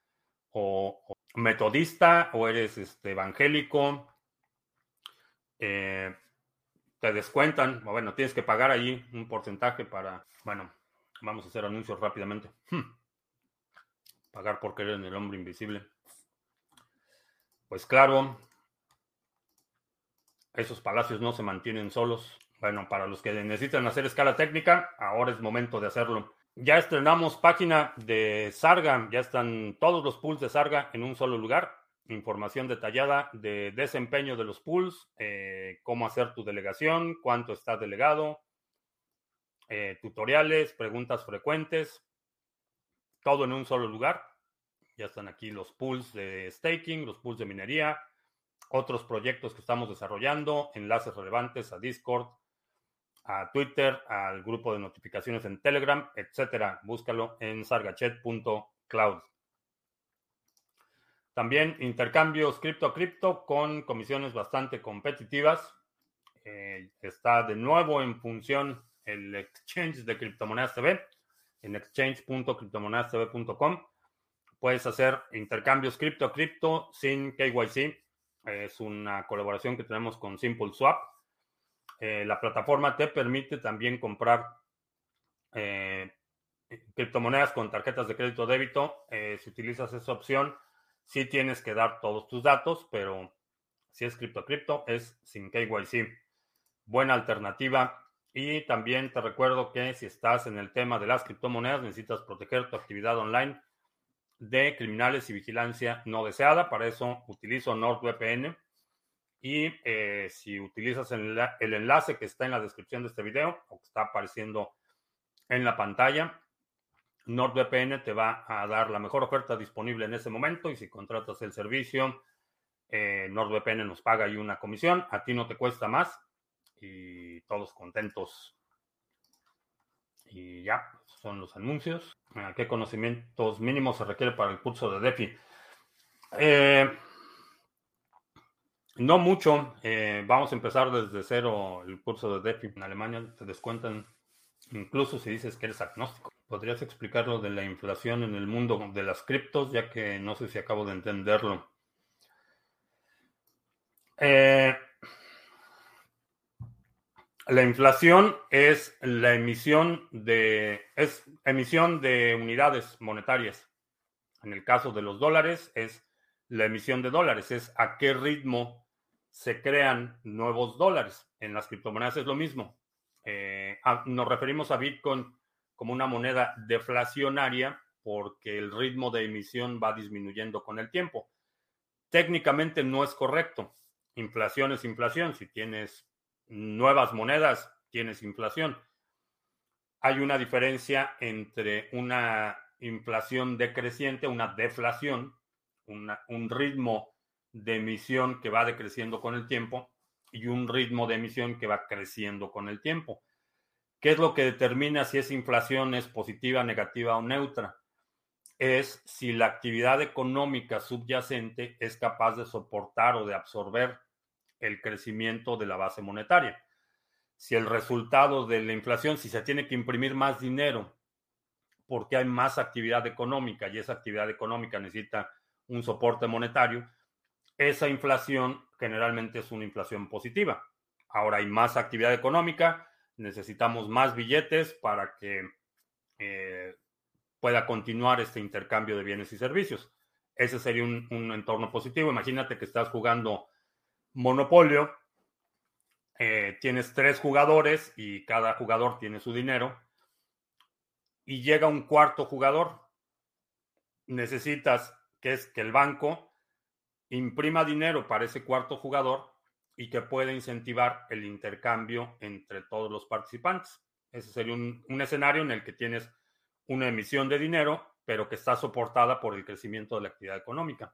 o, metodista o eres este, evangélico, eh, te descuentan, bueno, tienes que pagar ahí un porcentaje para, bueno, vamos a hacer anuncios rápidamente. Hmm. Pagar por querer en el hombre invisible. Pues claro, esos palacios no se mantienen solos. Bueno, para los que necesitan hacer escala técnica, ahora es momento de hacerlo. Ya estrenamos página de Sarga, ya están todos los pools de Sarga en un solo lugar. Información detallada de desempeño de los pools, eh, cómo hacer tu delegación, cuánto está delegado, eh, tutoriales, preguntas frecuentes, todo en un solo lugar. Ya están aquí los pools de staking, los pools de minería, otros proyectos que estamos desarrollando, enlaces relevantes a Discord, a Twitter, al grupo de notificaciones en Telegram, etcétera. Búscalo en sargachet.cloud. También intercambios cripto a cripto con comisiones bastante competitivas. Eh, está de nuevo en función el exchange de criptomonedas TV en exchange.criptomonedastv.com. Puedes hacer intercambios cripto a cripto sin KYC. Es una colaboración que tenemos con Simple Swap eh, la plataforma te permite también comprar eh, criptomonedas con tarjetas de crédito o débito. Eh, si utilizas esa opción, sí tienes que dar todos tus datos, pero si es cripto cripto, es sin KYC. Buena alternativa. Y también te recuerdo que si estás en el tema de las criptomonedas, necesitas proteger tu actividad online de criminales y vigilancia no deseada. Para eso utilizo NordVPN Y eh, si utilizas el, el, enlace que está en la descripción de este video o que está apareciendo en la pantalla, NordVPN te va a dar la mejor oferta disponible en ese momento y si contratas el servicio, eh, NordVPN nos paga ahí una comisión, a ti no te cuesta más y todos contentos. Y ya, son los anuncios. ¿Qué conocimientos mínimos se requiere para el curso de DeFi? Eh, no mucho. Eh, vamos a empezar desde cero el curso de DeFi. En Alemania te descuentan incluso si dices que eres agnóstico. ¿Podrías explicar lo de la inflación en el mundo de las criptos? Ya que no sé si acabo de entenderlo. Eh, la inflación es la emisión de, emisión de unidades monetarias. En el caso de los dólares es la emisión de dólares, es a qué ritmo se crean nuevos dólares. En las criptomonedas es lo mismo. Eh, nos referimos a Bitcoin como una moneda deflacionaria porque el ritmo de emisión va disminuyendo con el tiempo. Técnicamente no es correcto. Inflación es inflación. Si tienes nuevas monedas, tienes inflación. Hay una diferencia entre una inflación decreciente, una deflación, un ritmo de emisión que va decreciendo con el tiempo y un ritmo de emisión que va creciendo con el tiempo. ¿Qué es lo que determina si esa inflación es positiva, negativa o neutra? Es si la actividad económica subyacente es capaz de soportar o de absorber el crecimiento de la base monetaria. Si el resultado de la inflación, si se tiene que imprimir más dinero porque hay más actividad económica y esa actividad económica necesita un soporte monetario, esa inflación generalmente es una inflación positiva. Ahora hay más actividad económica, necesitamos más billetes para que eh, pueda continuar este intercambio de bienes y servicios. Ese sería un, entorno positivo. Imagínate que estás jugando Monopolio, eh, tienes tres jugadores y cada jugador tiene su dinero. Y llega un cuarto jugador. Necesitas que es que el banco imprima dinero para ese cuarto jugador y que pueda incentivar el intercambio entre todos los participantes. Ese sería un, un escenario en el que tienes una emisión de dinero, pero que está soportada por el crecimiento de la actividad económica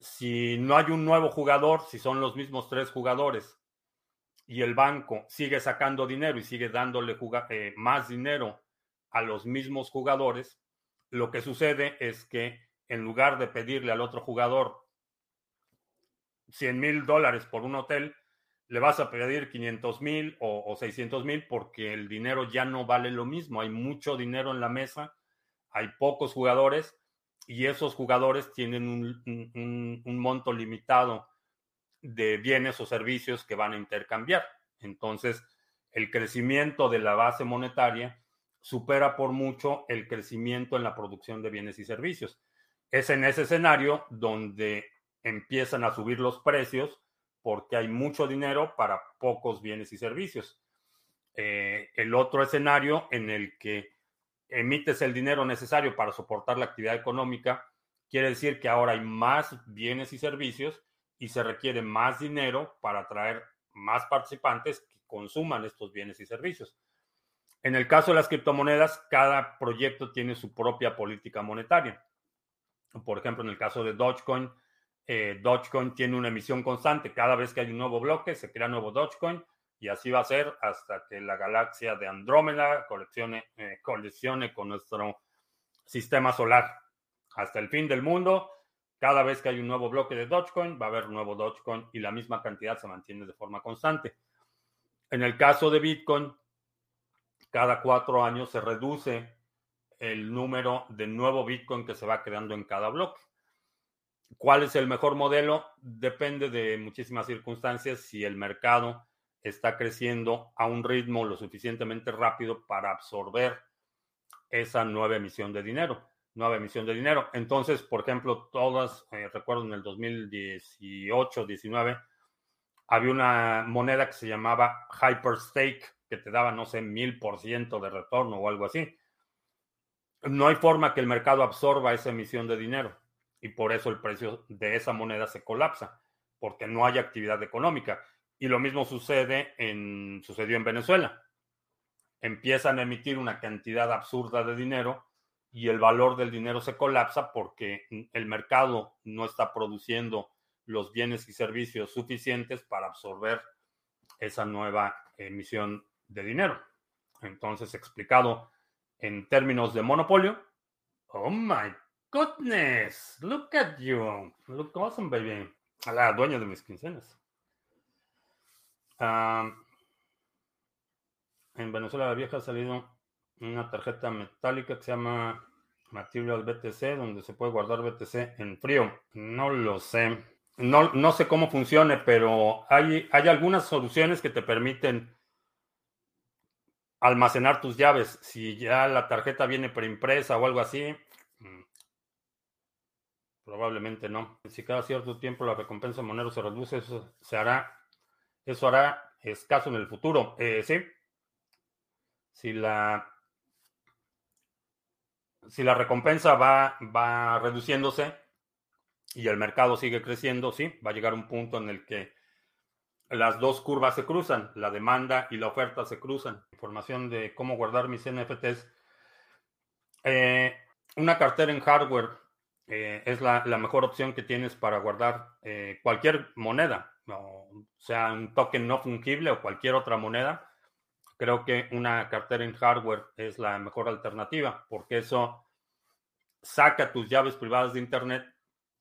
si no hay un nuevo jugador, si son los mismos tres jugadores y el banco sigue sacando dinero y sigue dándole eh, más dinero a los mismos jugadores, lo que sucede es que en lugar de pedirle al otro jugador 100 mil dólares por un hotel, le vas a pedir 500 mil o, o 600 mil porque el dinero ya no vale lo mismo. Hay mucho dinero en la mesa, hay pocos jugadores y esos jugadores tienen un, monto limitado de bienes o servicios que van a intercambiar. Entonces, el crecimiento de la base monetaria supera por mucho el crecimiento en la producción de bienes y servicios. Es en ese escenario donde empiezan a subir los precios porque hay mucho dinero para pocos bienes y servicios. Eh, el otro escenario en el que emites el dinero necesario para soportar la actividad económica, quiere decir que ahora hay más bienes y servicios y se requiere más dinero para atraer más participantes que consuman estos bienes y servicios. En el caso de las criptomonedas, cada proyecto tiene su propia política monetaria. Por ejemplo, en el caso de Dogecoin, eh, Dogecoin tiene una emisión constante. Cada vez que hay un nuevo bloque, se crea nuevo Dogecoin y así va a ser hasta que la galaxia de Andrómeda colecione, eh, con nuestro sistema solar. Hasta el fin del mundo, cada vez que hay un nuevo bloque de Dogecoin, va a haber un nuevo Dogecoin y la misma cantidad se mantiene de forma constante. En el caso de Bitcoin, cada cuatro años se reduce el número de nuevo Bitcoin que se va creando en cada bloque. ¿Cuál es el mejor modelo? Depende de muchísimas circunstancias. Si el mercado está creciendo a un ritmo lo suficientemente rápido para absorber esa nueva emisión de dinero, nueva emisión de dinero. Entonces, por ejemplo, todas, eh, recuerdo en el 2018, 19, había una moneda que se llamaba Hyperstake, que te daba, no sé, mil por ciento de retorno o algo así. No hay forma que el mercado absorba esa emisión de dinero y por eso el precio de esa moneda se colapsa. porque no hay actividad económica. Y lo mismo sucede en, sucedió en Venezuela. Empiezan a emitir una cantidad absurda de dinero y el valor del dinero se colapsa porque el mercado no está produciendo los bienes y servicios suficientes para absorber esa nueva emisión de dinero. Entonces, explicado en términos de monopolio, oh my goodness, look at you, look awesome, baby. A la dueña de mis quincenas. Ah, en Venezuela la Vieja ha salido una tarjeta metálica que se llama Material BTC, donde se puede guardar BTC en frío. No lo sé. No, no sé cómo funcione, pero hay, hay algunas soluciones que te permiten almacenar tus llaves. Si ya la tarjeta viene preimpresa o algo así, mm, probablemente no. Si cada cierto tiempo la recompensa Monero se reduce, eso se hará, eso hará escaso en el futuro. Eh, sí. Si la si la recompensa va, va reduciéndose y el mercado sigue creciendo, sí, va a llegar un punto en el que las dos curvas se cruzan, la demanda y la oferta se cruzan. Información de cómo guardar mis NFTs. Eh, una cartera en hardware eh, es la, mejor opción que tienes para guardar eh, cualquier moneda, sea, un token no fungible o cualquier otra moneda creo que una cartera en hardware es la mejor alternativa, porque eso saca tus llaves privadas de Internet,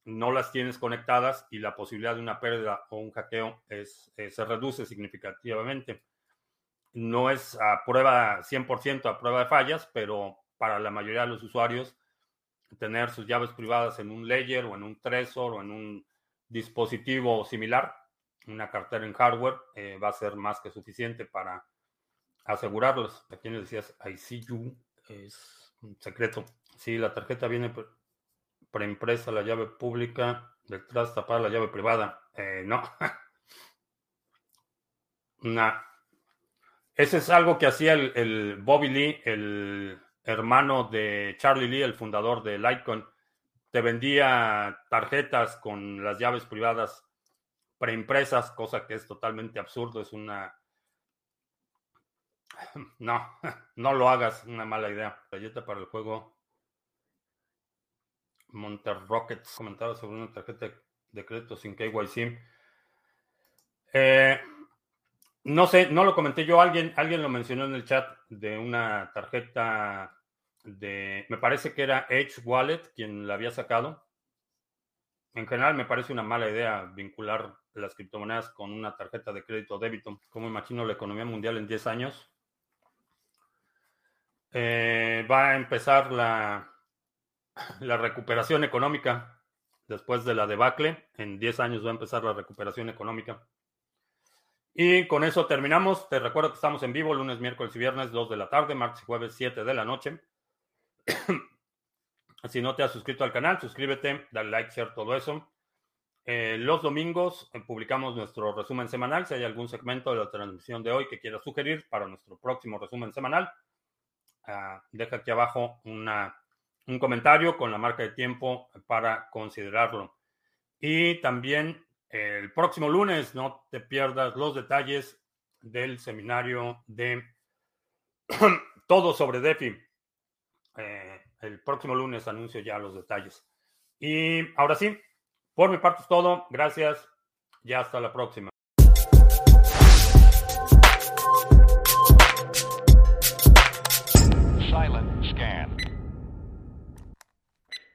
no las tienes conectadas y la posibilidad de una pérdida o un hackeo es, eh, se reduce significativamente. No es a prueba 100% a prueba de fallas, pero para la mayoría de los usuarios, tener sus llaves privadas en un Ledger o en un Trezor o en un dispositivo similar, una cartera en hardware, eh, va a ser más que suficiente para asegurarlos. A quienes decías, I see you, es un secreto. Sí, la tarjeta viene preimpresa, la llave pública, detrás tapada la llave privada. Eh, no. no. Ese es algo que hacía el, Bobby Lee, el hermano de Charlie Lee, el fundador de Litecoin. Te vendía tarjetas con las llaves privadas preimpresas, cosa que es totalmente absurdo. Es una no, no lo hagas, una mala idea. Galleta para el juego Monter Rockets. Comentaba sobre una tarjeta de crédito sin KYC. Eh, no sé, no lo comenté yo. Alguien, alguien lo mencionó en el chat de una tarjeta de. Me parece que era Edge Wallet quien la había sacado. En general, me parece una mala idea vincular las criptomonedas con una tarjeta de crédito débito. ¿Cómo imagino la economía mundial en 10 años? Eh, va a empezar la, la recuperación económica después de la debacle. En 10 años va a empezar la recuperación económica. Y con eso terminamos. Te recuerdo que estamos en vivo lunes, miércoles y viernes, 2 de la tarde, martes y jueves, 7 de la noche. si no te has suscrito al canal, suscríbete, dale like, share, todo eso. Eh, los domingos eh, publicamos nuestro resumen semanal. Si hay algún segmento de la transmisión de hoy que quieras sugerir para nuestro próximo resumen semanal, Ah, deja aquí abajo un comentario con la marca de tiempo para considerarlo. Y también el próximo lunes, no te pierdas los detalles del seminario de todo sobre DeFi. Eh, el próximo lunes anuncio ya los detalles. Y ahora sí, por mi parte es todo. Gracias. Ya hasta la próxima.